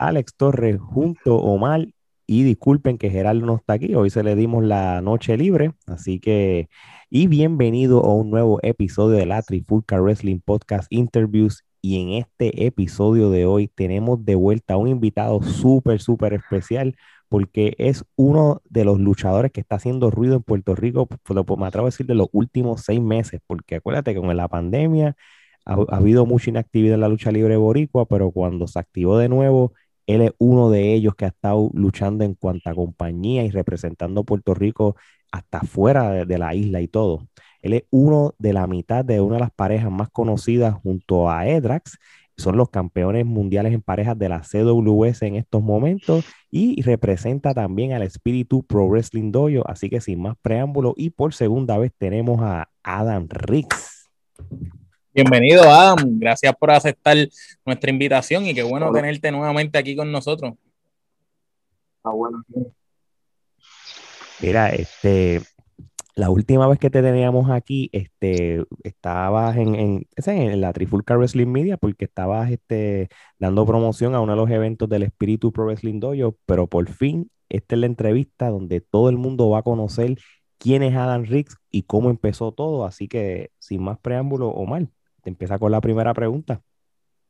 Alex Torres junto a Omar. Y disculpen que Gerardo no está aquí, hoy se le dimos la noche libre, así que y bienvenido a un nuevo episodio de la Trifulca Wrestling Podcast Interviews. Y en este episodio de hoy tenemos de vuelta a un invitado súper, súper especial porque es uno de los luchadores que está haciendo ruido en Puerto Rico, me atrevo a decir, de los últimos seis meses, porque acuérdate que con la pandemia ha, habido mucha inactividad en la lucha libre boricua, pero cuando se activó de nuevo, él es uno de ellos que ha estado luchando en cuanta compañía y representando a Puerto Rico hasta fuera de, la isla y todo. Él es uno de la mitad de una de las parejas más conocidas junto a Edrax. Son los campeones mundiales en parejas de la CWS en estos momentos y representa también al Espíritu Pro Wrestling Dojo. Así que sin más preámbulo y por segunda vez tenemos a Adam Riggs. Bienvenido, Adam. Gracias por aceptar nuestra invitación y qué bueno Hola. tenerte nuevamente aquí con nosotros. Ah, bueno. Mira, este, la última vez que te teníamos aquí, este, estabas en, en, en, la Trifulca Wrestling Media porque estabas este, dando promoción a uno de los eventos del Espíritu Pro Wrestling Dojo, pero por fin esta es la entrevista donde todo el mundo va a conocer quién es Adam Riggs y cómo empezó todo. Así que, sin más preámbulo, Omar, te empieza con la primera pregunta.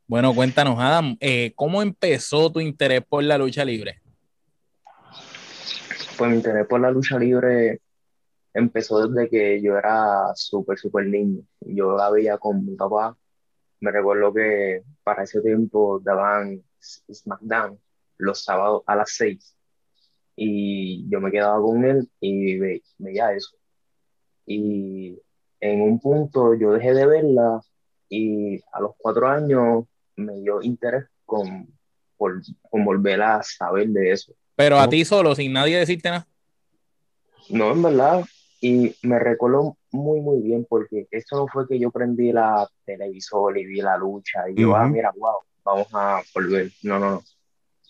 Bueno, cuéntanos, Adam, eh, ¿cómo empezó tu interés por la lucha libre? Pues mi interés por la lucha libre empezó desde que yo era súper, súper niño. Yo la veía con mi papá. Me recuerdo que para ese tiempo daban SmackDown los sábados a las seis. Y yo me quedaba con él y ve, veía eso. Y en un punto yo dejé de verla y a los cuatro años me dio interés con, por, con volver a saber de eso. Pero a ti solo, sin nadie decirte nada. No, en verdad. Y me recuerdo muy, muy bien porque esto no fue que yo prendí la televisor y vi la lucha y yo, uh -huh. ah, mira, wow, vamos a volver. No, no, no.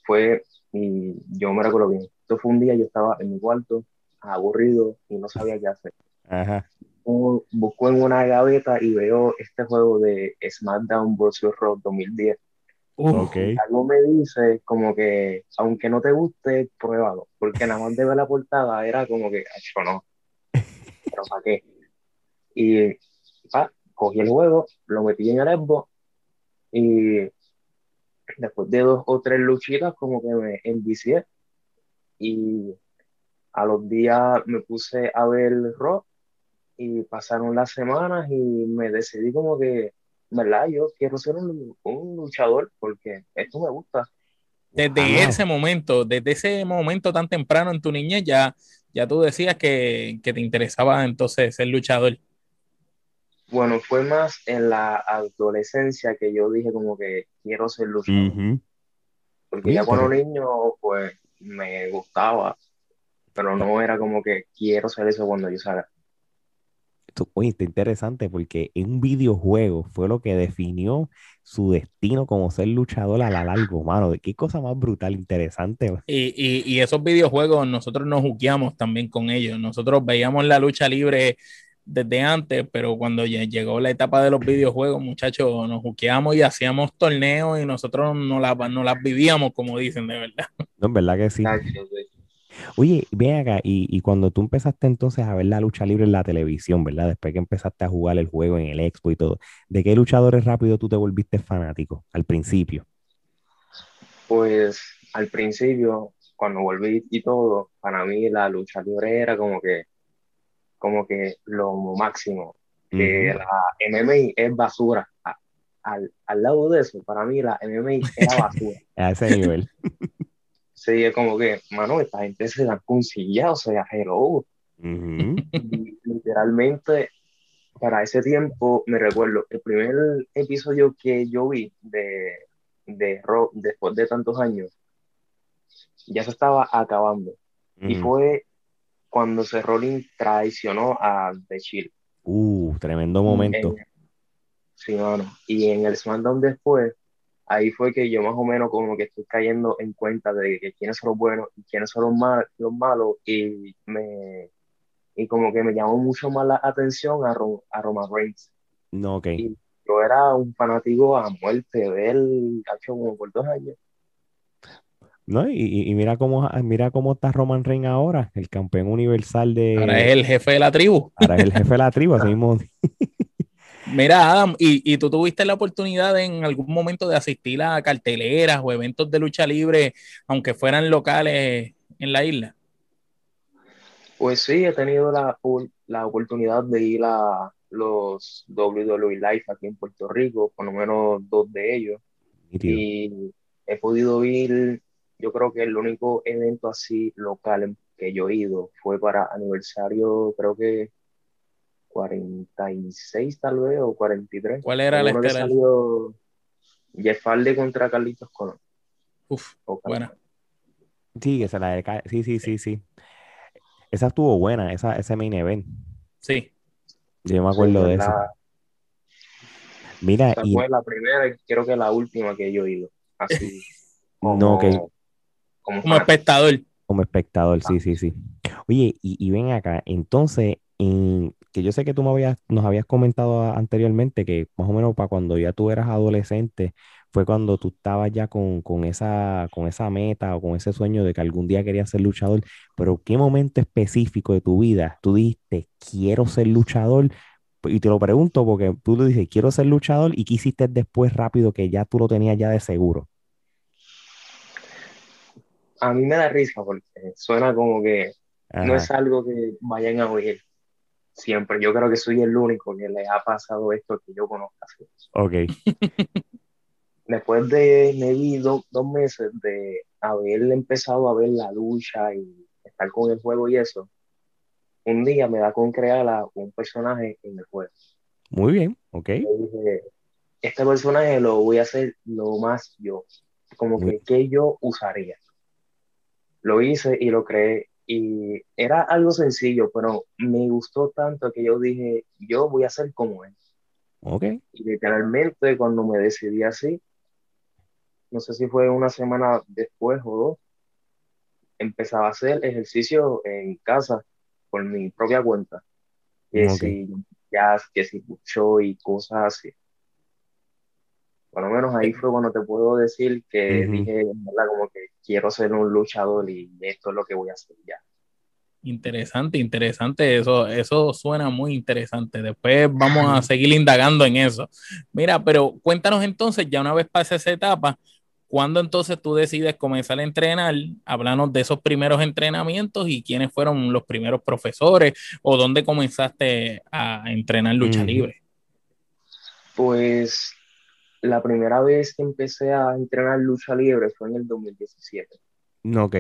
Fue, y yo me recuerdo bien. Esto fue un día, yo estaba en mi cuarto, aburrido y no sabía qué hacer. Ajá busco en una gaveta y veo este juego de SmackDown vs. Raw 2010. Okay. Algo me dice como que, aunque no te guste, pruébalo, porque nada más de ver la portada era como que, hecho no, pero ¿para qué? Y ah, cogí el juego, lo metí en el Xbox y después de dos o tres luchitas como que me envicié y a los días me puse a ver Raw y pasaron las semanas y me decidí como que, ¿verdad? Yo quiero ser un, un luchador porque esto me gusta. Desde ah, ese momento, desde ese momento tan temprano en tu niñez, ya, ya tú decías que, que te interesaba entonces ser luchador. Bueno, fue más en la adolescencia que yo dije como que quiero ser luchador. Uh -huh. Porque ya cuando niño, pues me gustaba, pero no era como que quiero ser eso cuando yo salga oye, está interesante porque un videojuego fue lo que definió su destino como ser luchador a la largo, mano. Qué cosa más brutal, interesante. Y, y, y, esos videojuegos nosotros nos juqueamos también con ellos. Nosotros veíamos la lucha libre desde antes, pero cuando llegó la etapa de los videojuegos, muchachos, nos juqueamos y hacíamos torneos y nosotros no las, no las vivíamos, como dicen, de verdad. No, en verdad que sí. Oye, ven acá, y, y, cuando tú empezaste entonces a ver la lucha libre en la televisión, ¿verdad? Después que empezaste a jugar el juego en el Expo y todo, ¿de qué luchadores rápido tú te volviste fanático al principio? Pues al principio, cuando volví y todo, para mí la lucha libre era como que, como que lo máximo, que uh -huh. la MMA es basura. Al, al lado de eso, para mí la MMA era basura. a ese nivel. sí, es como que, mano, esta gente se da con silla, o sea, hello. Uh -huh. Literalmente, para ese tiempo, me recuerdo, el primer episodio que yo vi de, de Rock después de tantos años, ya se estaba acabando. Uh -huh. Y fue cuando se Rolling traicionó a The Shield. Uh, tremendo momento. En, sí, mano. Y en el SmackDown después, ahí fue que yo más o menos como que estoy cayendo en cuenta de que quiénes son los buenos y quiénes son los, mal, los malos y me y como que me llamó mucho más la atención a, Ro, a Roman Reigns. No, ok. Y yo era un fanático a muerte de él, hecho como por dos años. ¿No? Y, y mira cómo mira cómo está Roman Reigns ahora, el campeón universal de. Ahora es el jefe de la tribu. Ahora es el jefe de la tribu, así mismo. Mira, Adam, ¿y, ¿y, tú tuviste la oportunidad en algún momento de asistir a carteleras o eventos de lucha libre, aunque fueran locales en la isla? Pues sí, he tenido la, la oportunidad de ir a los WWE Live aquí en Puerto Rico, por lo menos dos de ellos. Y he podido ir, yo creo que el único evento así local que yo he ido fue para aniversario, creo que 46 tal vez, o 43. ¿Cuál era la estelar? Jeff Hardy contra Carlitos Colón. Uf, buena. Sí, esa la de, sí, sí, sí, sí. Esa estuvo buena, esa, ese main event. Sí. Yo me acuerdo de eso. Mira, y... fue la primera y creo que la última que yo he ido. Así. Como, no, que... como, espectador. Como espectador, sí, sí, sí. Oye, y, y ven acá, entonces, en, que yo sé que tú me habías, nos habías comentado anteriormente que más o menos para cuando ya tú eras adolescente, fue cuando tú estabas ya con, esa, con esa meta o con ese sueño de que algún día querías ser luchador, pero ¿qué momento específico de tu vida tú dijiste, quiero ser luchador? Y te lo pregunto porque tú le dices, quiero ser luchador y ¿qué hiciste después rápido que ya tú lo tenías ya de seguro? A mí me da risa porque suena como que no es algo que vayan a oír siempre. Yo creo que soy el único que le ha pasado esto que yo conozca. Ok. después de me dos meses de haber empezado a ver la lucha y estar con el juego y eso, un día me da con crear a un personaje en el juego. Muy bien, ok. dije, este personaje lo voy a hacer lo más yo, como que, que yo usaría. Lo hice y lo creé y era algo sencillo, pero me gustó tanto que yo dije, yo voy a ser como él. Ok. Y literalmente cuando me decidí así, no sé si fue una semana después o dos, empezaba a hacer ejercicio en casa por mi propia cuenta. Que si jazz, que si mucho y cosas así. Por lo menos ahí fue cuando te puedo decir que dije, ¿verdad? Como que quiero ser un luchador y esto es lo que voy a hacer ya. Interesante, interesante. Eso, eso suena muy interesante. Después vamos a seguir indagando en eso. Mira, pero cuéntanos entonces, ya una vez pase esa etapa, ¿Cuándo entonces tú decides comenzar a entrenar? Háblanos de esos primeros entrenamientos y quiénes fueron los primeros profesores o dónde comenzaste a entrenar lucha libre. Pues la primera vez que empecé a entrenar lucha libre fue en el 2017. Ok.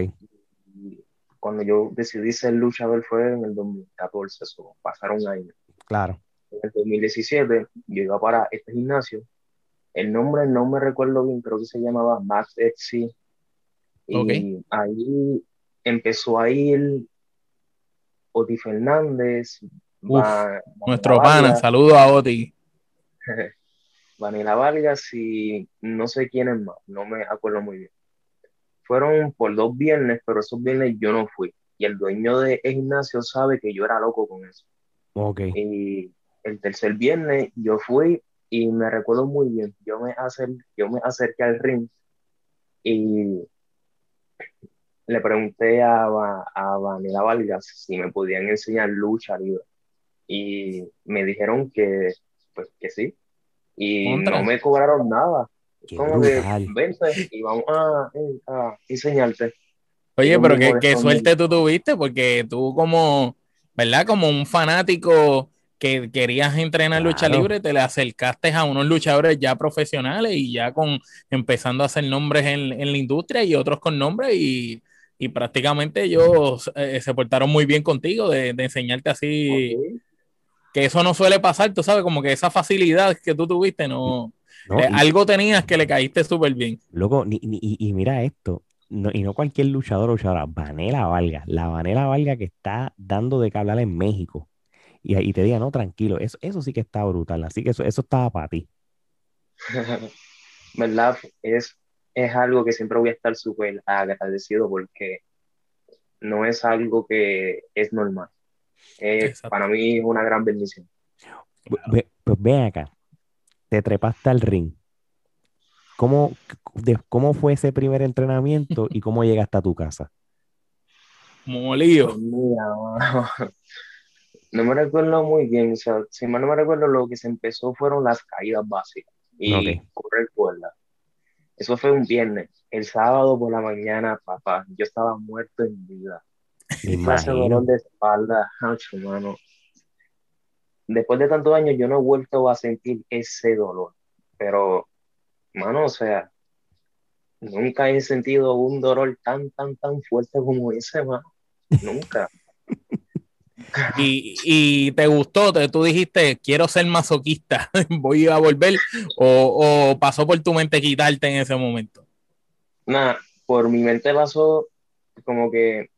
cuando yo decidí ser luchador fue en el 2014, eso pasaron años. Claro. En el 2017 yo iba para este gimnasio el nombre no me recuerdo bien, creo que se llamaba Max Etsy. Y ahí empezó a ir Oti Fernández. nuestro pana, saludo a Oti. Vanilla Vargas y no sé quién es más, no me acuerdo muy bien. Fueron por dos viernes, pero esos viernes yo no fui. Y el dueño de gimnasio sabe que yo era loco con eso. Okay. Y el tercer viernes yo fui y me recuerdo muy bien, yo me, yo me acerqué al ring y le pregunté a, a Vanilla Vargas si me podían enseñar lucha libre y me dijeron que, pues, que sí y no me cobraron nada. Como que vente y vamos a, enseñarte. Oye, pero qué, qué suerte tú tuviste, porque tú como, ¿verdad? Como un fanático que querías entrenar lucha libre, te le acercaste a unos luchadores ya profesionales y ya con empezando a hacer nombres en, la industria y otros con nombres y, prácticamente ellos eh, se portaron muy bien contigo de, enseñarte así. Que eso no suele pasar, tú sabes, como que esa facilidad que tú tuviste, no, eh, algo tenías que le caíste súper bien. Loco, y, mira esto, y no cualquier luchador o luchadora, Vanela Valga, la Vanela Valga que está dando de que hablar en México y, ahí te diga, no, tranquilo, eso, eso sí que está brutal, así que eso, eso estaba para ti. ¿Verdad? Es, es algo que siempre voy a estar súper agradecido porque no es algo que es normal. Para mí es una gran bendición. Pues, pues ven acá. te trepaste al ring. ¿Cómo, de- cómo fue ese primer entrenamiento y cómo llegaste a tu casa? Molido. Pues no me recuerdo muy bien, o sea, si mal no me recuerdo, lo que se empezó fueron las caídas básicas y Ok. correr cuerda. Eso fue un viernes. El sábado por la mañana, papá, yo estaba muerto en vida. Ese dolor de espalda, mano. Después de tantos años, yo no he vuelto a sentir ese dolor. Pero, mano, o sea, nunca he sentido un dolor tan, tan, tan fuerte como ese, mano. Nunca. Y, y te gustó, te, tú dijiste, quiero ser masoquista, voy a volver, o, o pasó por tu mente quitarte en ese momento. Nada, por mi mente pasó como que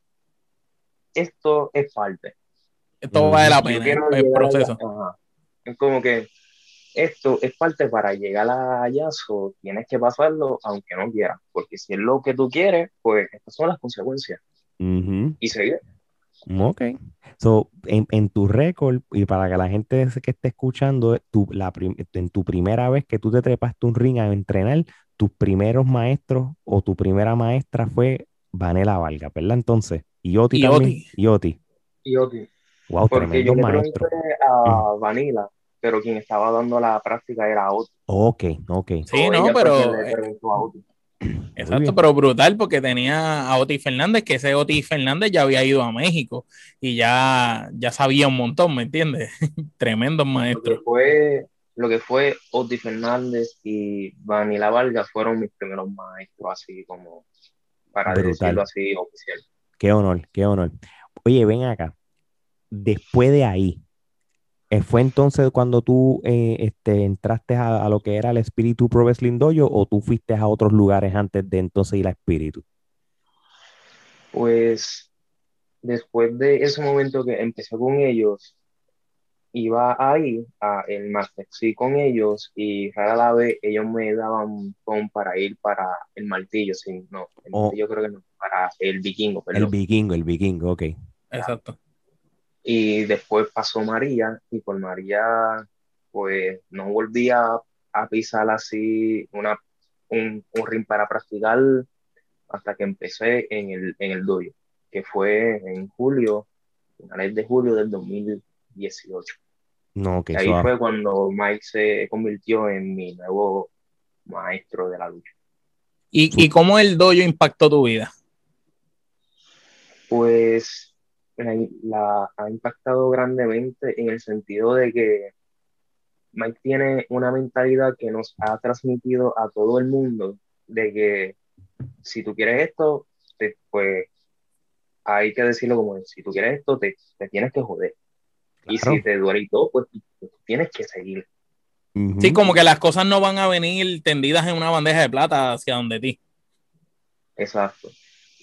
esto es parte. Esto vale la pena, el, proceso. Es como que esto es parte para llegar allá, so, tienes que pasarlo aunque no quieras, porque si es lo que tú quieres, pues estas son las consecuencias. Ujú. Y seguir. Ok. So, en, en tu récord, y para que la gente que esté escuchando, tu, la prim- en tu primera vez que tú te trepaste un ring a entrenar, tus primeros maestros o tu primera maestra fue Vanela Valga, ¿verdad? Entonces, y Oti Y también. Oti. Y Oti. Y ok, Wow, porque yo le maestros. pregunté a Vanilla, pero quien estaba dando la práctica era Oti. Ok, ok. Sí, no, pero-. Exacto, pero brutal porque tenía a Otis Fernández, que ese Otis Fernández ya había ido a México y ya, ya sabía un montón, ¿me entiendes? Tremendos Lo que maestros. fue, lo que fue Oti Fernández y Vanilla Vargas fueron mis primeros maestros, así como para Brutal. decirlo así oficial. Qué honor, qué honor. Oye, ven acá. Después de ahí, eh, ¿fue entonces cuando tú eh, este, entraste a, a lo que era el Espíritu Pro Wrestling Dojo o tú fuiste a otros lugares antes de entonces ir a Espíritu? Pues después de ese momento que empecé con ellos, iba ahí a el Master sí con ellos y rara la vez ellos me daban con para ir para el martillo, sí, no, el Oh. martillo creo que no, para el vikingo, El vikingo, el vikingo, ok. Exacto. Y después pasó María y por María pues no volví a, a pisar así una, un, un ring para practicar hasta que empecé en el, en el dojo, que fue en julio, finales de julio del 2018. No. Y ahí ah, fue cuando Mike se convirtió en mi nuevo maestro de la lucha. ¿Y, y cómo el dojo impactó tu vida? Pues la, la ha impactado grandemente en el sentido de que Mike tiene una mentalidad que nos ha transmitido a todo el mundo de que si tú quieres esto, te- pues hay que decirlo como es, si tú quieres esto, te, te tienes que joder. Y si te duele y todo, pues tienes que seguir. Sí, como que las cosas no van a venir tendidas en una bandeja de plata hacia donde ti. Exacto.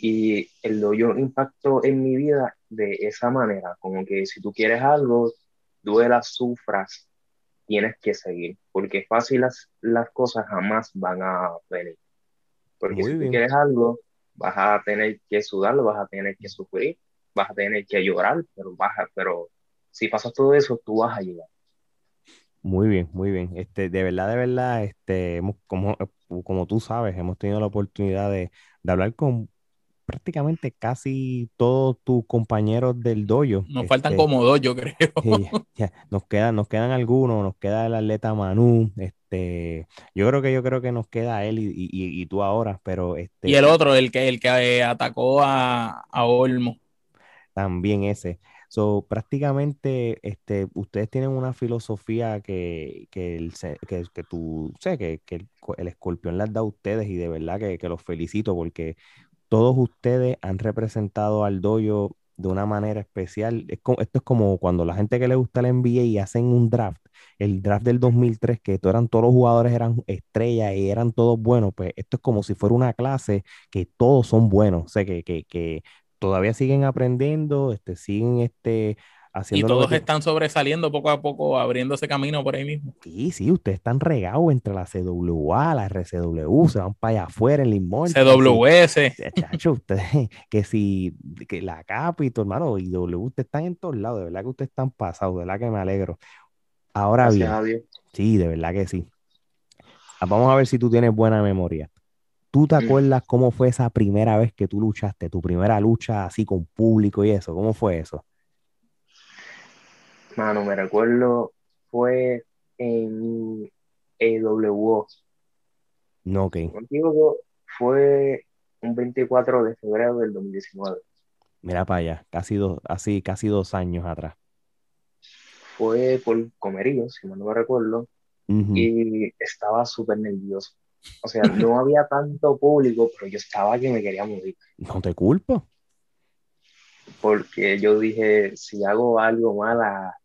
Y el dojo impactó en mi vida de esa manera, como que si tú quieres algo, duelas, sufras, tienes que seguir, porque fácil las, las cosas jamás van a venir. Porque Muy si bien. tú quieres algo, vas a tener que sudarlo, vas a tener que sufrir, vas a tener que llorar, pero vas a- pero si pasas todo eso, tú vas a llegar. Muy bien, muy bien. Este, de verdad, de verdad, este, hemos, como, como tú sabes, hemos tenido la oportunidad de, de hablar con prácticamente casi todos tus compañeros del dojo. Nos faltan Este, como dos, yo creo. Ya, nos quedan, nos quedan algunos, nos queda el atleta Manu, este, yo creo que yo creo que nos queda él y, y- tú ahora, pero este Y el otro, el que, el que eh, atacó a, a Olmo. también ese. So, prácticamente este, ustedes tienen una filosofía que, que, el, que, que tú, sé, que, que el, el escorpión les da a ustedes y de verdad que, que los felicito porque todos ustedes han representado al dojo de una manera especial. Esto es como cuando la gente que le gusta el NBA y hacen un draft, el draft del 2003, que eran, todos los jugadores eran estrellas y eran todos buenos, pues esto es como si fuera una clase que todos son buenos, o sea, que, que, que todavía siguen aprendiendo, este, siguen este, haciendo lo todos que- están sobresaliendo poco a poco, abriéndose camino por ahí mismo. Sí, sí, ustedes están regados entre la CWA, la RCW, se van para allá afuera en Limón. CWS. Chacho, ustedes, que si que la Capito, hermano, y W, ustedes están en todos lados, de verdad que ustedes están pasados, de verdad que me alegro. Ahora Gracias bien, a Dios. sí, de verdad que sí. vamos a ver si tú tienes buena memoria. ¿Tú te Mm. acuerdas cómo fue esa primera vez que tú luchaste, tu primera lucha así con público y eso? ¿Cómo fue eso? Mano, me recuerdo, fue en EWO. No, ok. Equivoco, fue un 24 de febrero del 2019. Mira para allá, casi dos, así, casi dos años atrás. Fue por Comerío, si mal no me recuerdo, y estaba súper nervioso. O sea, no había tanto público, pero yo estaba que me quería morir. No te culpo. Porque yo dije, si hago algo mal a-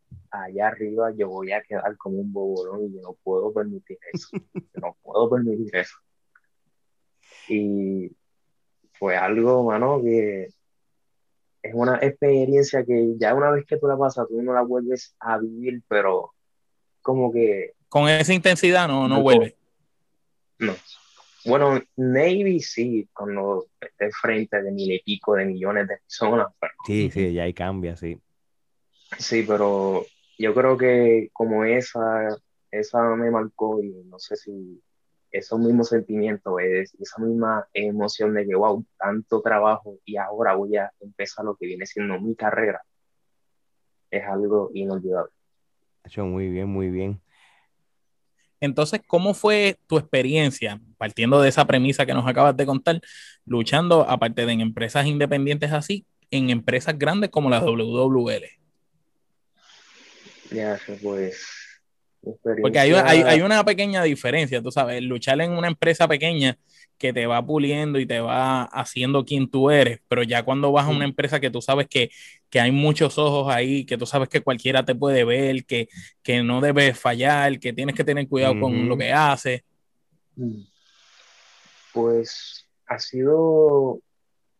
allá arriba, yo voy a quedar como un bobolón y yo no puedo permitir eso. Yo no puedo permitir eso. Y fue algo, mano, que es una experiencia que ya una vez que tú la pasas, tú no la vuelves a vivir, pero como que Con esa intensidad no, no No. vuelve. no. Bueno, Navy sí, cuando esté frente de mil y pico de millones de personas, pero Sí, sí, ya ahí cambia, sí. sí, pero yo creo que como esa, esa me marcó y no sé si esos mismos sentimientos, es, esa misma emoción de que, wow, tanto trabajo y ahora voy a empezar lo que viene siendo mi carrera, es algo inolvidable. Hecho muy bien, muy bien. Entonces, ¿cómo fue tu experiencia, partiendo de esa premisa que nos acabas de contar, luchando, aparte de en empresas independientes así, en empresas grandes como la WWL? Ya, pues, Porque hay, hay, hay una pequeña diferencia, tú sabes, luchar en una empresa pequeña que te va puliendo y te va haciendo quien tú eres, pero ya cuando vas a una empresa que tú sabes que, que hay muchos ojos ahí, que tú sabes que cualquiera te puede ver, que, que no debes fallar, que tienes que tener cuidado con lo que haces. Pues ha sido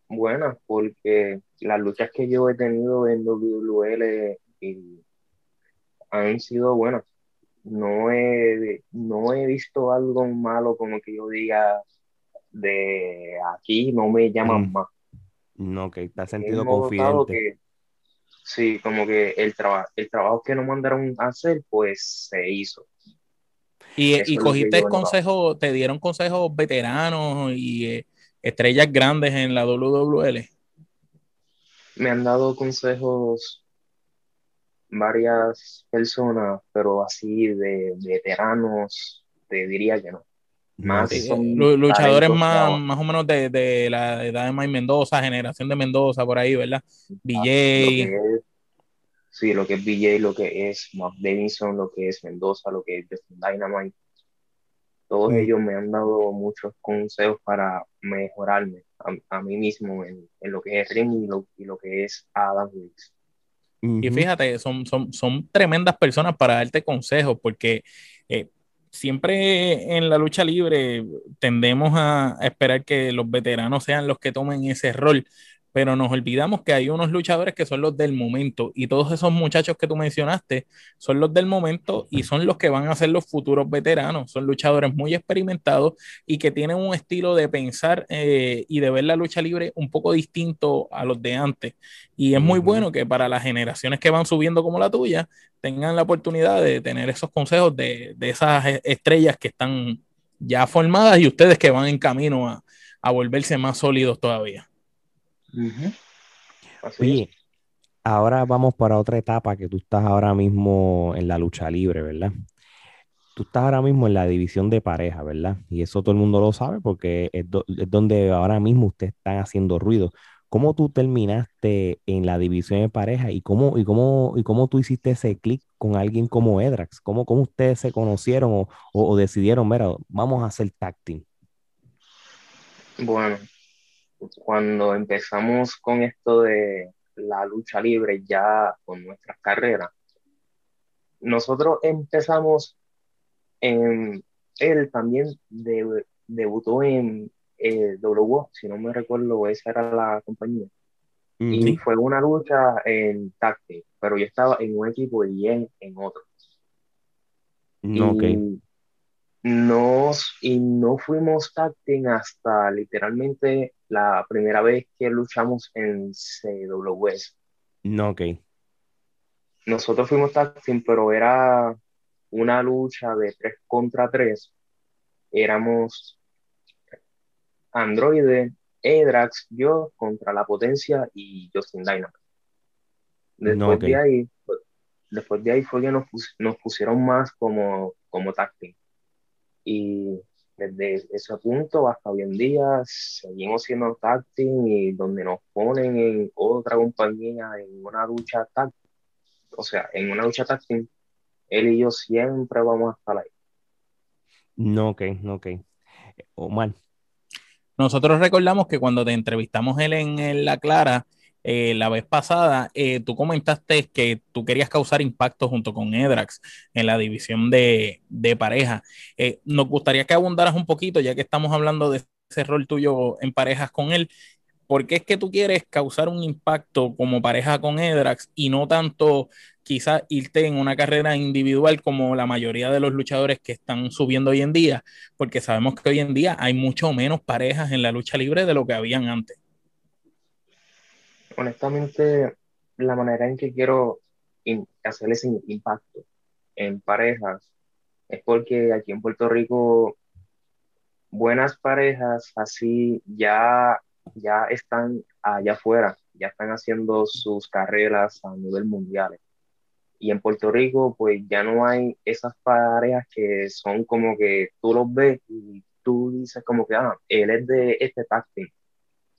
buena porque las luchas que yo he tenido en WWL y han sido buenas. No he, no he visto algo malo como que yo diga de aquí no me llaman Mm. más. No, que te has sentido confidente. que sí, como que el, traba- el trabajo que nos mandaron a hacer pues se hizo. Y, y cogiste notado. consejos, te dieron consejos veteranos y eh, estrellas grandes en la WWL. Me han dado consejos varias personas, pero así de veteranos, te diría que no. Más Sí, son luchadores más, más o menos de, de la edad de Mike Mendoza, generación de Mendoza, por ahí, ¿verdad? Lo BJ. es, sí, lo que es BJ, lo que es Mark Davidson, lo que es Mendoza, lo que es Justin Dynamite. Todos Mm. ellos me han dado muchos consejos para mejorarme a, a mí mismo en, en lo que es ring y lo, y lo que es Adam Y fíjate, son, son, son tremendas personas para darte consejos, porque eh, siempre en la lucha libre tendemos a esperar que los veteranos sean los que tomen ese rol, pero nos olvidamos que hay unos luchadores que son los del momento, y todos esos muchachos que tú mencionaste son los del momento y son los que van a ser los futuros veteranos. Son luchadores muy experimentados y que tienen un estilo de pensar eh, y de ver la lucha libre un poco distinto a los de antes. Y es muy bueno que para las generaciones que van subiendo como la tuya, tengan la oportunidad de tener esos consejos de, de esas e- estrellas que están ya formadas y ustedes que van en camino a, a volverse más sólidos todavía. Así es. Oye, ahora vamos para otra etapa que tú estás ahora mismo en la lucha libre, ¿verdad? Tú estás ahora mismo en la división de pareja, ¿verdad? Y eso todo el mundo lo sabe porque es, do- es donde ahora mismo ustedes están haciendo ruido. ¿Cómo tú terminaste en la división de pareja y cómo, y cómo, y cómo tú hiciste ese clic con alguien como Edrax? ¿Cómo, cómo ustedes se conocieron o, o- o decidieron, mira, vamos a hacer tag team? Bueno, cuando empezamos con esto de la lucha libre ya con nuestras carreras, nosotros empezamos en, él también de- debutó en eh, WWO, si no me recuerdo, esa era la compañía. Y fue una lucha en team, pero yo estaba en un equipo y él en otro. No. Y, nos, y no fuimos tag team hasta literalmente la primera vez que luchamos en CWS. No, ok. Nosotros fuimos tag team, pero era una lucha de tres contra tres éramos Android, Edrax, yo contra la potencia y Justin Dynamite. Después de ahí, después de ahí fue que nos, nos pusieron más como, como tag Y desde ese punto hasta hoy en día seguimos siendo tag y donde nos ponen en otra compañía en una lucha tag, o sea, en una lucha tag él y yo siempre vamos a estar ahí. No, ok, no, ok. Omar. Nosotros recordamos que cuando te entrevistamos él en, La Clara, eh, la vez pasada, eh, tú comentaste que tú querías causar impacto junto con Edrax en la división de, pareja. Eh, nos gustaría que abundaras un poquito, ya que estamos hablando de ese rol tuyo en parejas con él. ¿Por qué es que tú quieres causar un impacto como pareja con Edrax y no tanto quizás irte en una carrera individual como la mayoría de los luchadores que están subiendo hoy en día, porque sabemos que hoy en día hay mucho menos parejas en la lucha libre de lo que habían antes. Honestamente, la manera en que quiero hacer ese impacto en parejas es porque aquí en Puerto Rico buenas parejas así ya, ya están allá afuera, ya están haciendo sus carreras a nivel mundial. Y en Puerto Rico, pues ya no hay esas parejas que son como que tú los ves y tú dices como que, ah, él es de este táctil.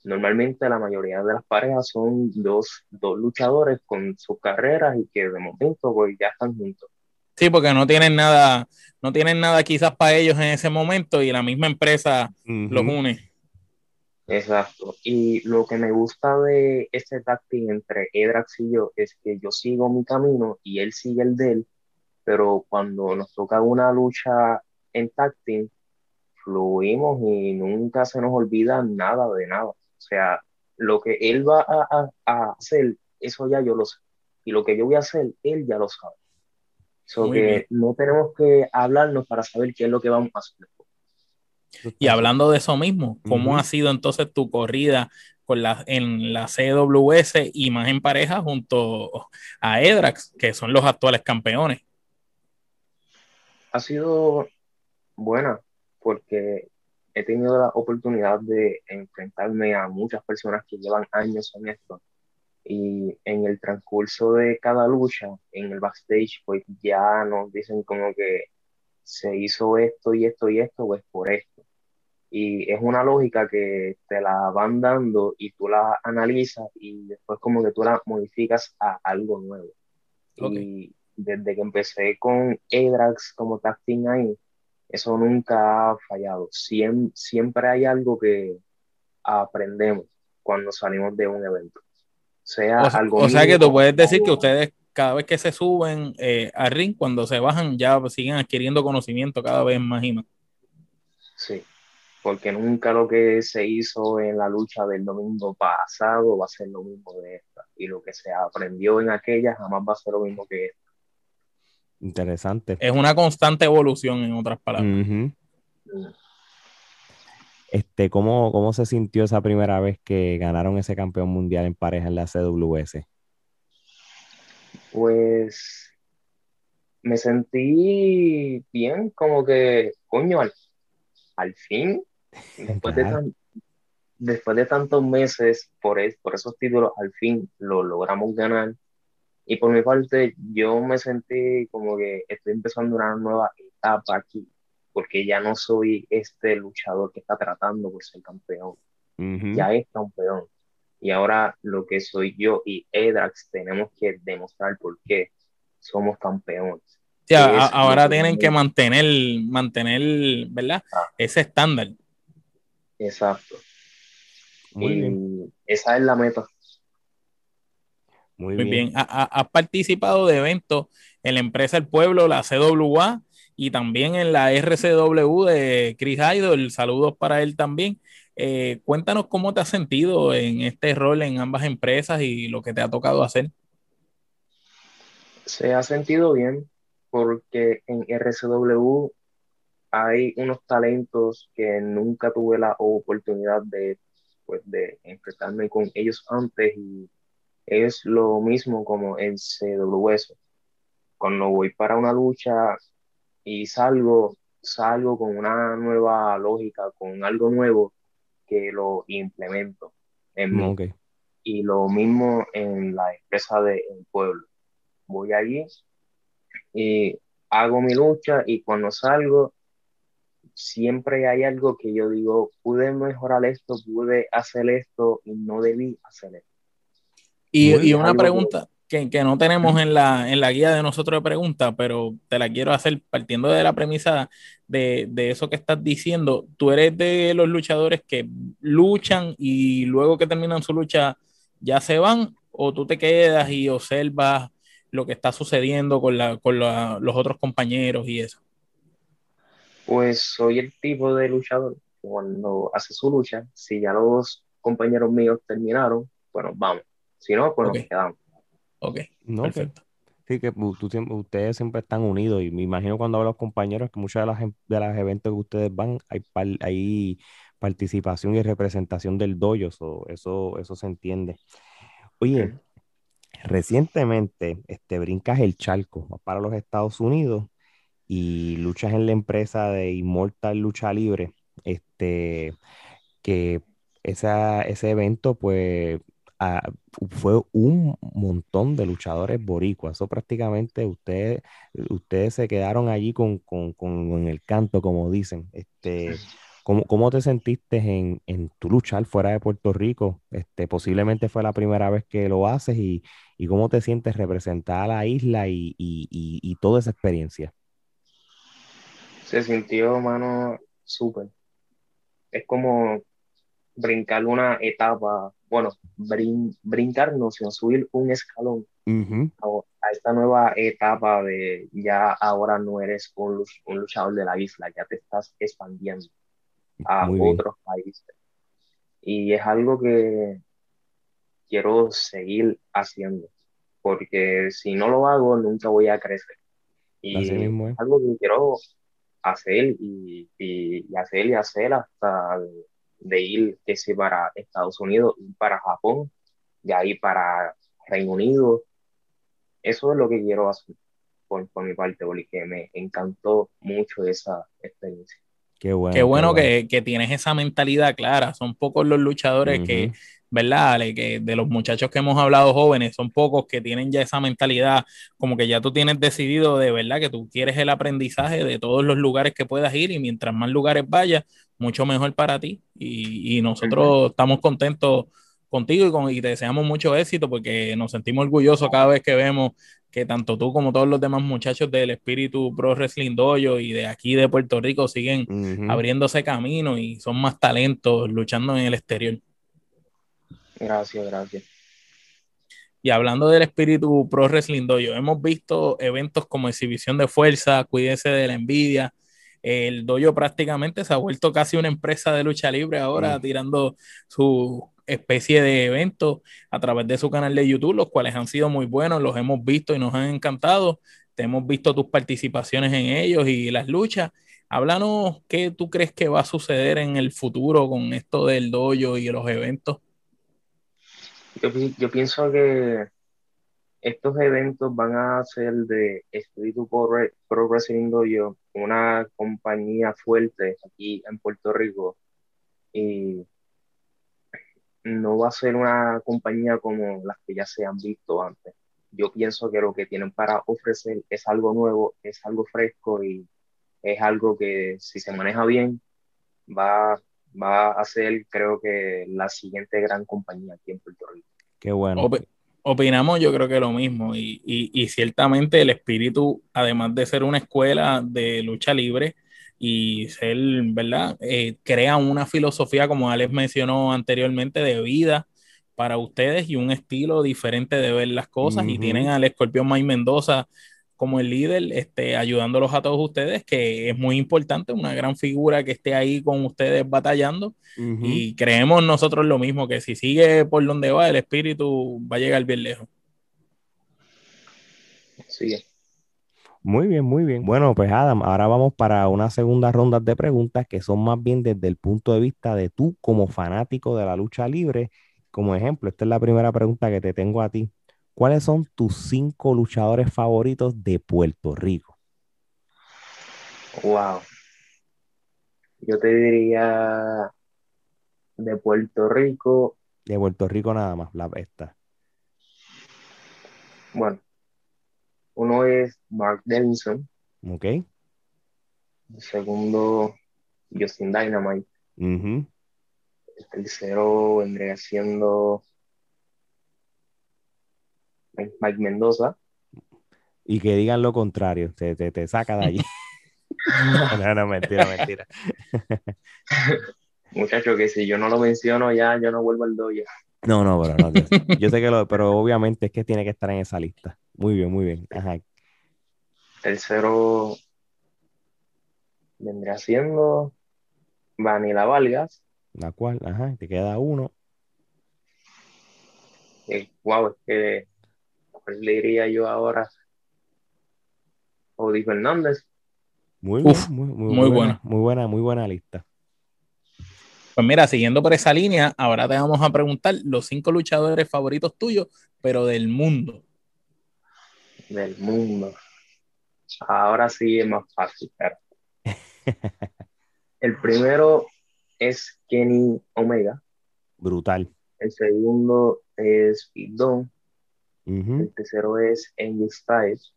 Normalmente la mayoría de las parejas son dos, dos luchadores con sus carreras y que de momento pues ya están juntos. Sí, porque no tienen nada, no tienen nada quizás para ellos en ese momento y la misma empresa los une. Exacto. Y lo que me gusta de este táctil entre Edrax y yo es que yo sigo mi camino y él sigue el de él, pero cuando nos toca una lucha en táctil, fluimos y nunca se nos olvida nada de nada. O sea, lo que él va a, a, hacer, eso ya yo lo sé. Y lo que yo voy a hacer, él ya lo sabe. So que no tenemos que hablarnos para saber qué es lo que vamos a hacer. Y hablando de eso mismo, ¿cómo ha sido entonces tu corrida con la, en la CWS y más en pareja junto a Edrax, que son los actuales campeones? Ha sido buena porque he tenido la oportunidad de enfrentarme a muchas personas que llevan años en esto. Y en el transcurso de cada lucha, en el backstage, pues ya nos dicen como que se hizo esto y esto y esto, pues por esto. Y es una lógica que te la van dando y tú la analizas y después como que tú la modificas a algo nuevo. Y desde que empecé con Edrax como tacting ahí, eso nunca ha fallado. siempre hay algo que aprendemos cuando salimos de un evento. Sea o, algo o sea que tú puedes decir que ustedes cada vez que se suben eh, al ring, cuando se bajan, ya siguen adquiriendo conocimiento cada vez más y más. Sí, porque nunca lo que se hizo en la lucha del domingo pasado va a ser lo mismo de esta. Y lo que se aprendió en aquella jamás va a ser lo mismo que esta. Interesante. Es una constante evolución, en otras palabras. Mm. Este, ¿cómo, ¿Cómo se sintió esa primera vez que ganaron ese campeón mundial en pareja en la CWS? Pues me sentí bien, como que, coño, al, fin, después, de después de tantos meses por, por esos títulos, al fin lo logramos ganar. Y por mi parte, yo me sentí como que estoy empezando una nueva etapa aquí, porque ya no soy este luchador que está tratando por ser campeón. Ya es campeón. Y ahora lo que soy yo y Edrax tenemos que demostrar por qué somos campeones. ahora tienen que mantener, mantener, ¿verdad? Ah. Ese estándar. Exacto. Muy bien. Esa es la meta. Muy, bien. Has participado de eventos en la empresa El Pueblo, la CWA y también en la RCW de Chris Idol. Saludos para él también. Eh, cuéntanos cómo te has sentido en este rol en ambas empresas y lo que te ha tocado hacer. Se ha sentido bien porque en RCW hay unos talentos que nunca tuve la oportunidad de, pues, de enfrentarme con ellos antes y es lo mismo como en CWS. Cuando voy para una lucha y salgo, salgo con una nueva lógica, con algo nuevo, que lo implemento en mí. Y lo mismo en la empresa del pueblo. Voy allí y hago mi lucha y cuando salgo siempre hay algo que yo digo, pude mejorar esto, pude hacer esto y no debí hacer esto. Y, una pregunta que, no tenemos en la, en la guía de nosotros de preguntas, pero te la quiero hacer partiendo de la premisa de, de, eso que estás diciendo. ¿Tú eres de los luchadores que luchan y luego que terminan su lucha ya se van? ¿O tú te quedas y observas lo que está sucediendo con, la, con los otros compañeros y eso? Pues soy el tipo de luchador que cuando hace su lucha, si ya los compañeros míos terminaron, bueno, vamos. Si no, pues nos quedamos. Ok, perfecto. sí, que ustedes siempre están unidos y me imagino cuando hablo los compañeros que muchos de los de los eventos que ustedes van hay, hay participación y representación del dojo, eso, eso se entiende. Oye, recientemente este, brincas el charco para los Estados Unidos y luchas en la empresa de Immortal Lucha Libre, este, que esa, ese evento pues fue un montón de luchadores boricuas. Eso prácticamente ustedes, ustedes se quedaron allí con, el canto, como dicen. Este, ¿cómo, te sentiste en, en, tu luchar fuera de Puerto Rico? Este, posiblemente fue la primera vez que lo haces y, cómo te sientes representar a la isla y, y toda esa experiencia se sintió, mano, súper. Es como brincar una etapa, bueno, brincar no, sino subir un escalón a, esta nueva etapa de ya ahora no eres un, luchador de la isla, ya te estás expandiendo a otros países. Y es algo que quiero seguir haciendo, porque si no lo hago, nunca voy a crecer. Y es algo que quiero hacer y, y, hacer y hacer hasta de ir que si para Estados Unidos, para Japón, de ahí para Reino Unido. Eso es lo que quiero hacer por, por mi parte, porque me encantó mucho esa experiencia. Qué bueno. Qué bueno, Que, que, tienes esa mentalidad clara. Son pocos los luchadores que ¿verdad? Que de los muchachos que hemos hablado jóvenes, son pocos que tienen ya esa mentalidad, como que ya tú tienes decidido de verdad que tú quieres el aprendizaje de todos los lugares que puedas ir y mientras más lugares vayas, mucho mejor para ti. Y, nosotros estamos contentos contigo y, con, y te deseamos mucho éxito porque nos sentimos orgullosos cada vez que vemos que tanto tú como todos los demás muchachos del espíritu Pro Wrestling Dojo y de aquí de Puerto Rico siguen abriéndose camino y son más talentos luchando en el exterior. Gracias, gracias. Y hablando del espíritu Pro Wrestling Dojo, hemos visto eventos como exhibición de fuerza, cuídese de la envidia. El dojo prácticamente se ha vuelto casi una empresa de lucha libre ahora, mm. tirando su especie de eventos a través de su canal de YouTube, los cuales han sido muy buenos, los hemos visto y nos han encantado. Te hemos visto tus participaciones en ellos y las luchas. Háblanos qué tú crees que va a suceder en el futuro con esto del dojo y los eventos yo, pienso que estos eventos van a ser de Espíritu Pro Wrestling Dojo, una compañía fuerte aquí en Puerto Rico. Y no va a ser una compañía como las que ya se han visto antes. Yo pienso que lo que tienen para ofrecer es algo nuevo, es algo fresco y es algo que si se maneja bien va va a ser, creo que, la siguiente gran compañía aquí en Puerto Rico. Qué bueno. opinamos, yo creo que lo mismo. Y, y, ciertamente el espíritu, además de ser una escuela de lucha libre y ser, ¿verdad? Eh, crea una filosofía, como Alex mencionó anteriormente, de vida para ustedes y un estilo diferente de ver las cosas. Y tienen al escorpión May Mendoza como el líder, este, ayudándolos a todos ustedes, que es muy importante, una gran figura que esté ahí con ustedes batallando. Y creemos nosotros lo mismo, que si sigue por donde va, el espíritu va a llegar bien lejos. Sigue. Muy bien, muy bien. Bueno, pues Adam, ahora vamos para una segunda ronda de preguntas que son más bien desde el punto de vista de tú como fanático de la lucha libre. Como ejemplo, esta es la primera pregunta que te tengo a ti. ¿Cuáles son tus cinco luchadores favoritos de Puerto Rico? Wow. Yo te diría de Puerto Rico, De Puerto Rico nada más, la esta. bueno, uno es Mark Davidson, ¿Ok? el segundo Justin Dynamite, el tercero vendría siendo Mike Mendoza, Y que digan lo contrario, te, te, te saca de allí. no, no, mentira, mentira. muchacho que si yo no lo menciono ya, yo no vuelvo al dojo. No, no, pero no. Yo, yo sé que lo, pero obviamente es que tiene que estar en esa lista. Muy bien, muy bien. Ajá. Tercero vendría siendo Vanilla Vargas. La cual, ajá, te queda uno. Eh, wow, es que ¿cuál le diría yo ahora? Odi Fernández. Muy Uf, bien, muy, muy, muy muy buena. Muy buena, muy buena lista. Pues mira, siguiendo por esa línea, ahora te vamos a preguntar los cinco luchadores favoritos tuyos, pero del mundo. del mundo. Ahora sí es más fácil. pero- El primero es Kenny Omega. Brutal. El segundo es Pete El tercero es Angel Styles.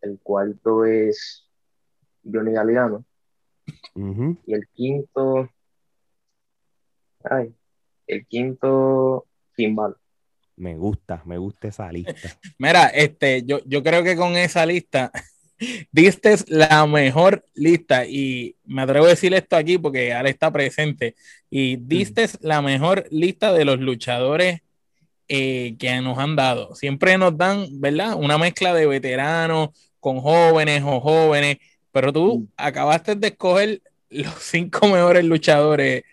El cuarto es Johnny Galliano. Ujú. Y el quinto. Ay, el quinto, Balor. Me gusta, me gusta esa lista. Mira, este, yo, yo creo que con esa lista diste la mejor lista y me atrevo a decir esto aquí porque Ale está presente y diste la mejor lista de los luchadores eh, que nos han dado. Siempre nos dan, ¿verdad? Una mezcla de veteranos con jóvenes o jóvenes, pero tú Mm. acabaste de escoger los cinco mejores luchadores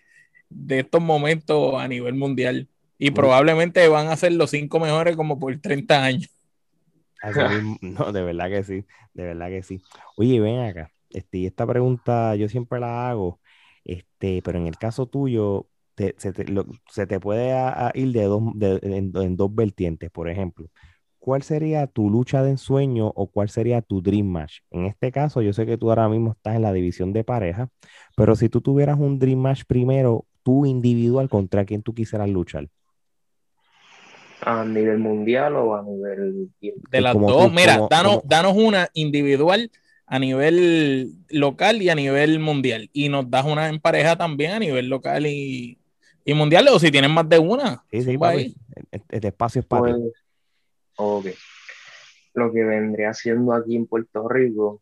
de estos momentos a nivel mundial y Muy- probablemente van a ser los cinco mejores como por 30 años. Así mismo- no, de verdad que sí, de verdad que sí. Oye, ven acá, este, y esta pregunta yo siempre la hago, este, pero en el caso tuyo, te- se, te, lo- se te puede a- a ir de dos, de- en, en dos vertientes, por ejemplo. ¿Cuál sería tu lucha de ensueño o cuál sería tu dream match? En este caso, yo sé que tú ahora mismo estás en la división de pareja, pero si tú tuvieras un dream match primero, tú individual, ¿contra quién tú quisieras luchar? ¿A nivel mundial o a nivel... De las como dos, tú, mira, como- danos, como- danos una individual a nivel local y a nivel mundial. Y nos das una en pareja también a nivel local y, y mundial, o si tienen más de una. Sí, sí, papi. Este este espacio es para ti. Pues, ok. Lo que vendría siendo aquí en Puerto Rico,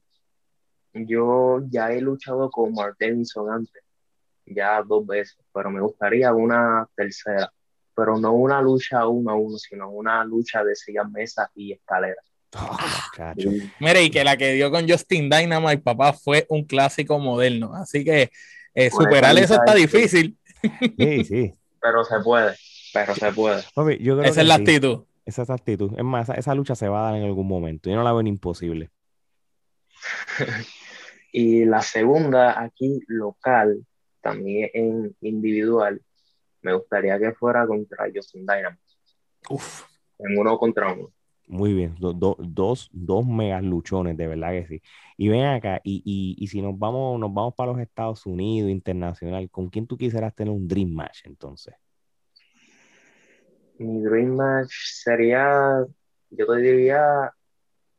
yo ya he luchado con Mark Davidson antes, ya dos veces, pero me gustaría una tercera, pero no una lucha uno a uno, sino una lucha de sillas, mesas y escaleras. Oh, muchacho. Y- Mira, y que la que dio con Justin Dynamite, papá, fue un clásico moderno. Así que eh, Por superar eso está difícil. Sí, sí. Pero se puede, pero se puede. Papi, yo creo Esa que es la sí. actitud. Esa es la actitud. Es más, esa, esa lucha se va a dar en algún momento. Yo no la veo en imposible. Y la segunda, aquí local, también en individual, me gustaría que fuera contra Justin Dynamite, Uf. en uno contra uno. Muy bien. Do- do- dos, dos megas luchones, de verdad que sí. Y ven acá, y, y, y si nos vamos, nos vamos para los Estados Unidos, internacional, ¿con quién tú quisieras tener un dream match entonces? Mi dream match sería, yo te diría,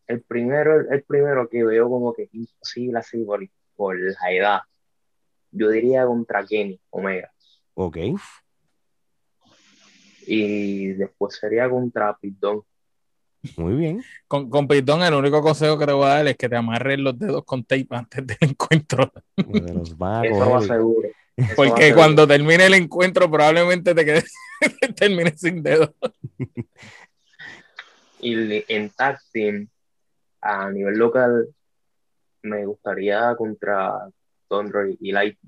el primero, el primero que veo como que imposible así por, por la edad. Yo diría contra Kenny Omega. Ok. Y después sería contra Dunne. Muy bien. Con, con Pitón, el único consejo que te voy a dar es que te amarres los dedos con tape antes del encuentro. De los Eso va seguro. Eso va Porque seguro. cuando termine el encuentro, probablemente te quedes termines sin dedos. Y en tag team, a nivel local, me gustaría contra Thundra y Light.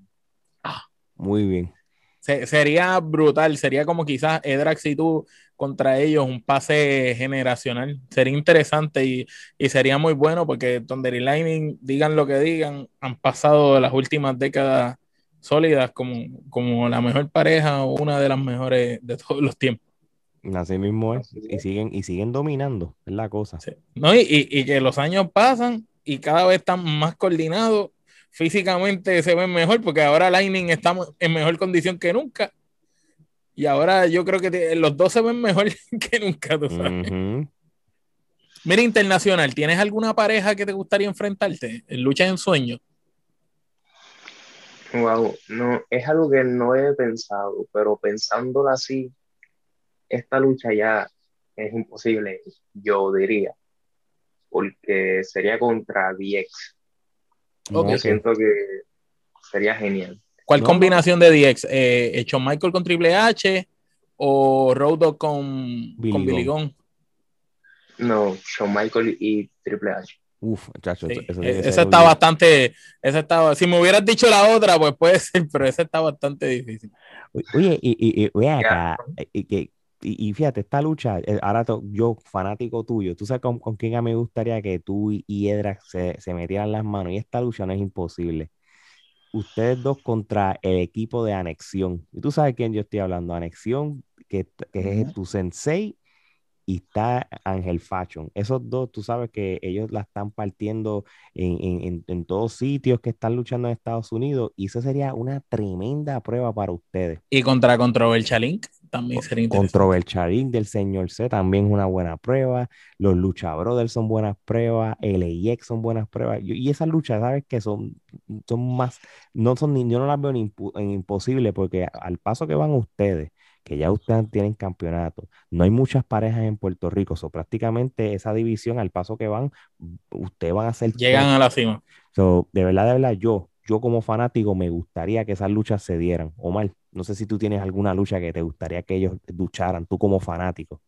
Muy bien. Se- sería brutal, sería como quizás Edrax y tú contra ellos, un pase generacional. Sería interesante y, y sería muy bueno porque Thunder y Lightning, digan lo que digan, han pasado las últimas décadas sólidas como, como la mejor pareja o una de las mejores de todos los tiempos. Así mismo es. Y siguen, y siguen dominando, es la cosa. Sí. ¿No? Y, y- y que los años pasan y cada vez están más coordinados físicamente se ven mejor porque ahora Lightning está en mejor condición que nunca. Y ahora yo creo que los dos se ven mejor que nunca, tú sabes. Mira, internacional, ¿tienes alguna pareja que te gustaría enfrentarte en lucha en sueño? Wow, no, es algo que no he pensado, pero pensándolo así, esta lucha ya es imposible, yo diría, porque sería contra DX. Yo siento que sería genial. ¿Cuál combinación de DX? Eh, ¿Shawn Michael con Triple H o Road con Billy, con No, Shawn Michael y Triple H. Uf, muchacho, e-, esa está bastante, esa estaba, si me hubieras dicho la otra, pues puede ser, pero esa está bastante difícil. Oye, y, y, y acá, y, que y, fíjate, esta lucha, eh, ahora yo, fanático tuyo, tú sabes con, quién me gustaría que tú y Edra se, se, metieran las manos. Y esta lucha no es imposible. Ustedes dos contra el equipo de Anexión. Y tú sabes quién yo estoy hablando. Anexión, que, que es tu sensei, y está Ángel Fashion. Esos dos, tú sabes que ellos la están partiendo en, en, en, todos sitios que están luchando en Estados Unidos. Y eso sería una tremenda prueba para ustedes. Y contra Controversial Link también sería interesante. del señor C también es una buena prueba. Los Lucha Brothers son buenas pruebas. LAX son buenas pruebas. Y esas luchas, ¿sabes? Que son, son más, no son ni, yo no las veo en, imposible porque al paso que van ustedes, que ya ustedes tienen campeonato, no hay muchas parejas en Puerto Rico, so, prácticamente esa división al paso que van, ustedes van a ser... Llegan a la cima. So, de verdad, de verdad, yo, yo como fanático me gustaría que esas luchas se dieran. Omar, no sé si tú tienes alguna lucha que te gustaría que ellos lucharan, tú como fanático.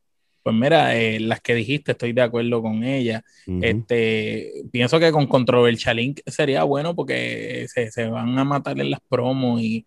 Pues mira, eh, las que dijiste, estoy de acuerdo con ella. este, pienso que con Controversial Link sería bueno porque se, van a matar en las promos y,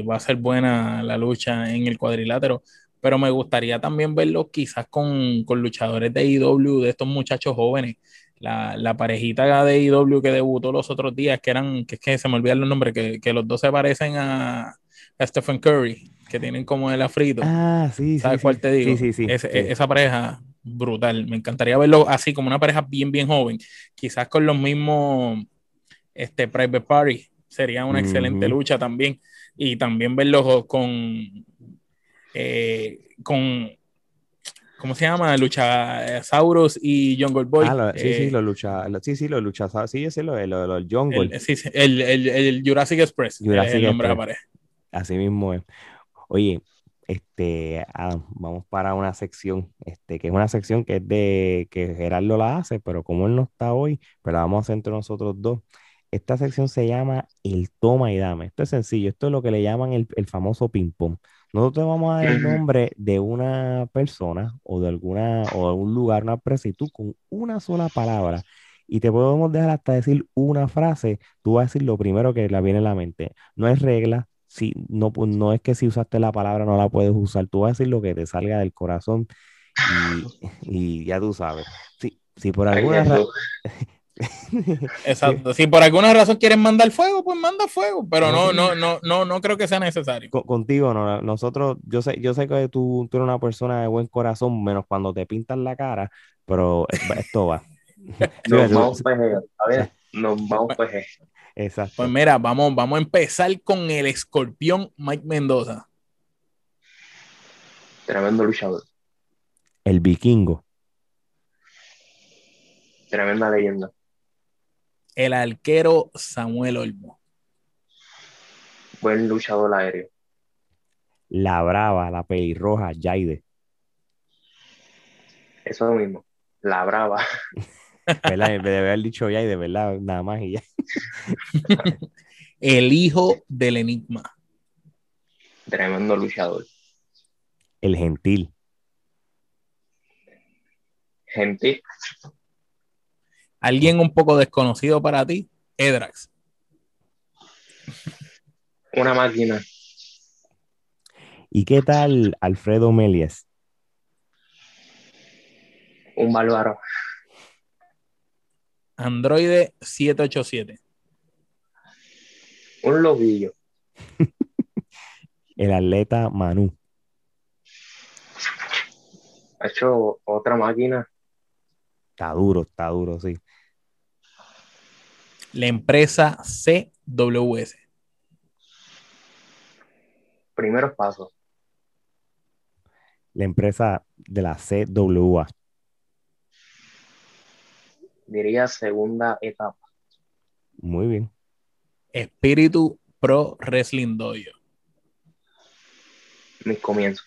va a ser buena la lucha en el cuadrilátero. Pero me gustaría también verlo quizás con, luchadores de IW, de estos muchachos jóvenes. La, la, parejita de IW que debutó los otros días, que eran, que es que se me olvidan los nombres, que, que los dos se parecen a, Stephen Curry, que tienen como el afrito. Ah, sí, ¿Sabes cuál te digo? Sí, sí, sí, Esa pareja, brutal. Me encantaría verlo así, como una pareja bien, bien joven. Quizás con los mismos este, Private Party. Sería una excelente lucha también. Y también verlos con. Eh, con ¿cómo se llama? Lucha Sauros y Jungle Boy. Ah, sí, sí, eh, lo lucha, sí, sí, lo lucha, sí, sí, lo, lo, lo Jungle. El, sí, el, el, el, Jurassic Express, Jurassic el nombre Express. Así mismo es. Oye, este, vamos para una sección, este, que es una sección que es de que Gerardo la hace, pero como él no está hoy, pero pues la vamos a hacer entre nosotros dos. Esta sección se llama el toma y dame. Esto es sencillo, esto es lo que le llaman el, famoso ping-pong. Nosotros vamos a dar el nombre de una persona o de alguna o de algún lugar, una empresa, y tú con una sola palabra y te podemos dejar hasta decir una frase, tú vas a decir lo primero que le viene a la mente. No es regla, si, no, pues, no es que si usaste la palabra no la puedes usar, tú vas a decir lo que te salga del corazón y, ya tú sabes. Si, si por alguna razón... Exacto. Si por alguna razón quieren mandar fuego, pues manda fuego, pero no, no, no, no, no creo que sea necesario. contigo, no, nosotros, yo sé, yo sé que tú, tú eres una persona de buen corazón, menos cuando te pintan la cara, pero esto va. nos vamos pues, a ver, nos vamos pues. Exacto. Pues mira, vamos, vamos a empezar con el escorpión Mike Mendoza. Tremendo luchador. El vikingo. Tremenda leyenda. El arquero Samuel Olmo. Buen luchador aéreo. La brava, la pelirroja, Jaide. Eso mismo. La brava. ¿verdad? de haber dicho ya y de verdad, nada más y ya. El hijo del enigma. Tremendo luchador. El gentil. Gentil. Alguien un poco desconocido para ti, Edrax. Una máquina. ¿Y qué tal Alfredo Melies? Un bárbaro. Android 787. Un lobillo. El atleta Manu. Ha hecho otra máquina. Está duro, está duro, sí. La empresa CWS. Primeros pasos. La empresa de la CWA. Diría segunda etapa. Muy bien. Espíritu Pro Wrestling Dojo. Mis comienzos.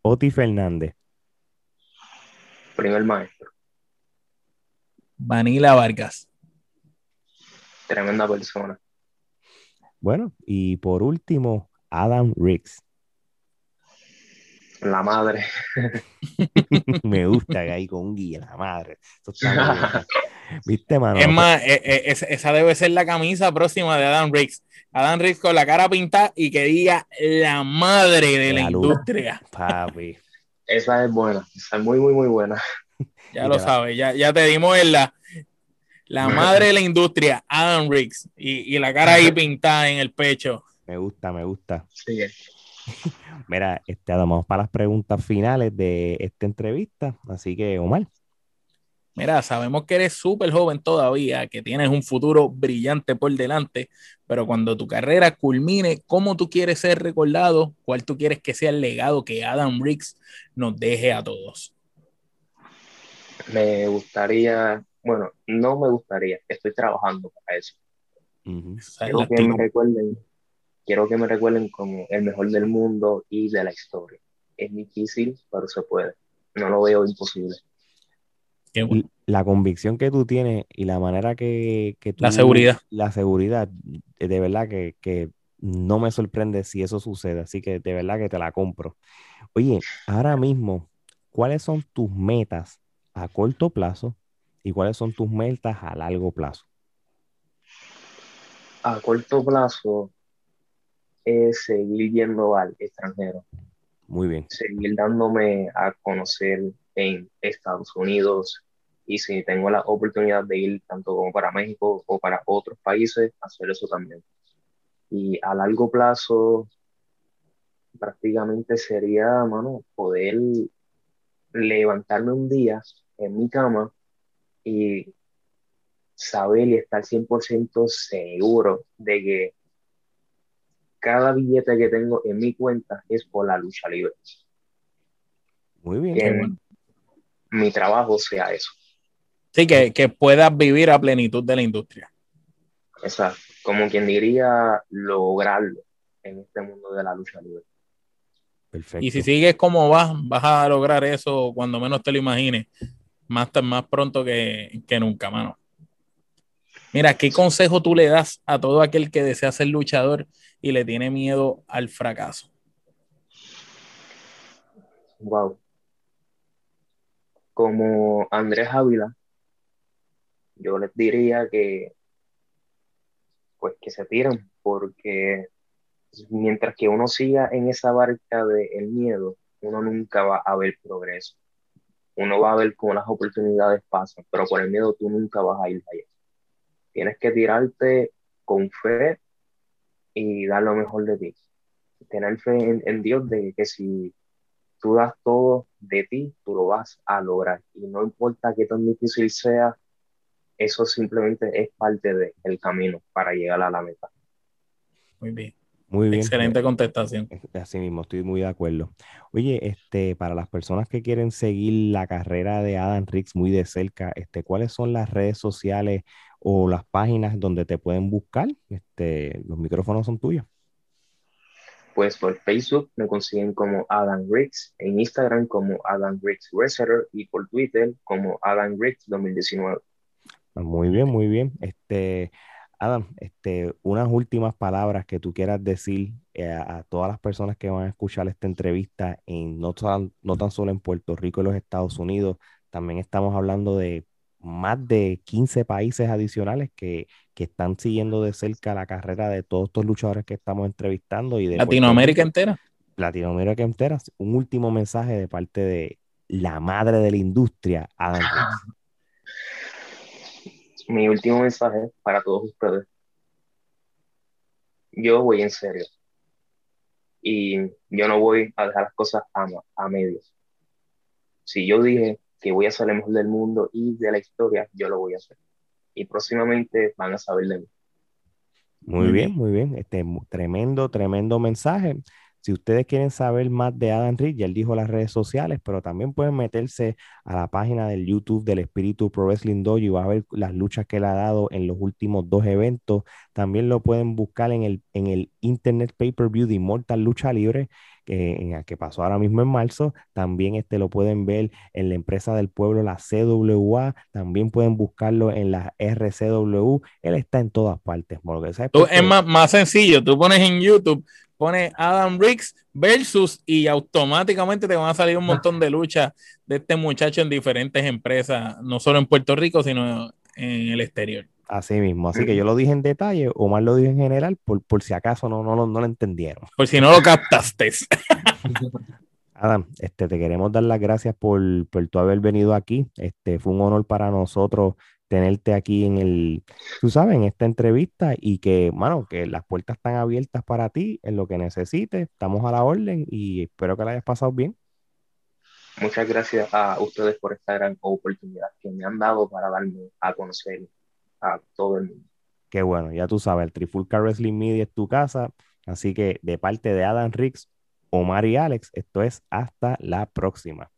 Oti Fernández. Primer maestro. Vanilla Vargas. Tremenda persona. Bueno, y por último, Adam Riggs. La madre. Me gusta que ahí con un guía, la madre. ¿Viste, mano? Es más, eh, eh, esa- debe ser la camisa próxima de Adam Riggs. Adam Riggs con la cara pintada y que diga la madre de la industria. Papi. Esa es buena. Esa es muy, muy, muy buena. Ya Y lo sabes, ya, ya te dimos en la, la madre de la industria, Adam Riggs, y, y la cara ahí pintada en el pecho. Me gusta, me gusta. Sigue. Mira, este, vamos para las preguntas finales de esta entrevista. Así que, Omar, Mira, sabemos que eres súper joven todavía, que tienes un futuro brillante por delante, pero cuando tu carrera culmine, ¿cómo tú quieres ser recordado? ¿Cuál tú quieres que sea el legado que Adam Riggs nos deje a todos? Me gustaría, bueno, no me gustaría, estoy trabajando para eso. la Quiero que me recuerden, quiero que me recuerden como el mejor del mundo y de la historia. Es difícil, pero se puede. No lo veo imposible. Qué bueno. y la convicción que tú tienes y la manera que, que tú... La seguridad. La seguridad, de verdad que, que no me sorprende si eso sucede. Así que de verdad que te la compro. Oye, ahora mismo, ¿cuáles son tus metas a corto plazo y cuáles son tus metas a largo plazo? A corto plazo es seguir yendo al extranjero, Muy bien. seguir dándome a conocer en Estados Unidos y si tengo la oportunidad de ir tanto como para México o para otros países, hacer eso también. Y a largo plazo prácticamente sería, mano, poder levantarme un día en mi cama y saber y estar 100% seguro de que cada billete que tengo en mi cuenta es por la lucha libre. Muy bien. Que bueno. mi trabajo sea eso. Sí, que, que puedas vivir a plenitud de la industria. Exacto. Como quien diría, lograrlo en este mundo de la lucha libre. Perfecto. Y si sigues como vas, vas a lograr eso cuando menos te lo imagines, más, más pronto que, que nunca, mano. Mira, ¿qué consejo tú le das a todo aquel que desea ser luchador y le tiene miedo al fracaso? Wow. Como Andrés Ávila, yo les diría que pues que se tiran, porque mientras que uno siga en esa barca del miedo, uno nunca va a ver progreso. Uno va a ver cómo las oportunidades pasan, pero por el miedo tú nunca vas a ir allá. Tienes que tirarte con fe y dar lo mejor de ti. Tener fe en, en Dios de que si tú das todo de ti, tú lo vas a lograr. Y no importa qué tan difícil sea, eso simplemente es parte del camino para llegar a la meta. Muy bien. Muy bien. Excelente contestación. Así mismo, estoy muy de acuerdo. Oye, este, para las personas que quieren seguir la carrera de Adam Riggs muy de cerca, este, ¿cuáles son las redes sociales o las páginas donde te pueden buscar? Este, los micrófonos son tuyos. Pues por Facebook me consiguen como Adam Riggs, en Instagram como Adam Riggs Wrestler y por Twitter como Adam Riggs 2019. Muy bien, muy bien. Este, Adam, este, unas últimas palabras que tú quieras decir eh, a, a todas las personas que van a escuchar esta entrevista, en, no, tan, no tan solo en Puerto Rico y los Estados Unidos, también estamos hablando de más de 15 países adicionales que, que están siguiendo de cerca la carrera de todos estos luchadores que estamos entrevistando y de Latinoamérica entera. Latinoamérica entera. Un último mensaje de parte de la madre de la industria, Adam. Mi último mensaje para todos ustedes. Yo voy en serio. Y yo no voy a dejar las cosas a, a medios. Si yo dije que voy a ser el mejor del mundo y de la historia, yo lo voy a hacer. y próximamente van a saber de mí. Muy, bien, muy bien. Este tremendo, tremendo mensaje. Si ustedes quieren saber más de Adam Rick, ya él dijo las redes sociales, pero también pueden meterse a la página del YouTube del Espíritu Pro Wrestling Dojo y va a ver las luchas que él ha dado en los últimos dos eventos. También lo pueden buscar en el, en el Internet Pay-Per-View de Immortal Lucha Libre, que, que pasó ahora mismo en marzo. También este lo pueden ver en la empresa del pueblo, la CWA. También pueden buscarlo en la RCW. Él está en todas partes. es más, más sencillo. Tú pones en YouTube pone Adam Riggs versus y automáticamente te van a salir un montón de luchas de este muchacho en diferentes empresas, no solo en Puerto Rico, sino en el exterior. Así mismo, así que yo lo dije en detalle, Omar lo dijo en general, por, por si acaso no, no, no lo entendieron. Por si no lo captaste. Adam, este, te queremos dar las gracias por, por tu haber venido aquí. Este, fue un honor para nosotros tenerte aquí en el, tú sabes, en esta entrevista y que, mano, que las puertas están abiertas para ti en lo que necesites. Estamos a la orden y espero que la hayas pasado bien. Muchas gracias a ustedes por esta gran oportunidad que me han dado para darme a conocer a todo el mundo. Qué bueno, ya tú sabes, el Trifulca Wrestling Media es tu casa, así que de parte de Adam Riggs, Omar y Alex, esto es hasta la próxima.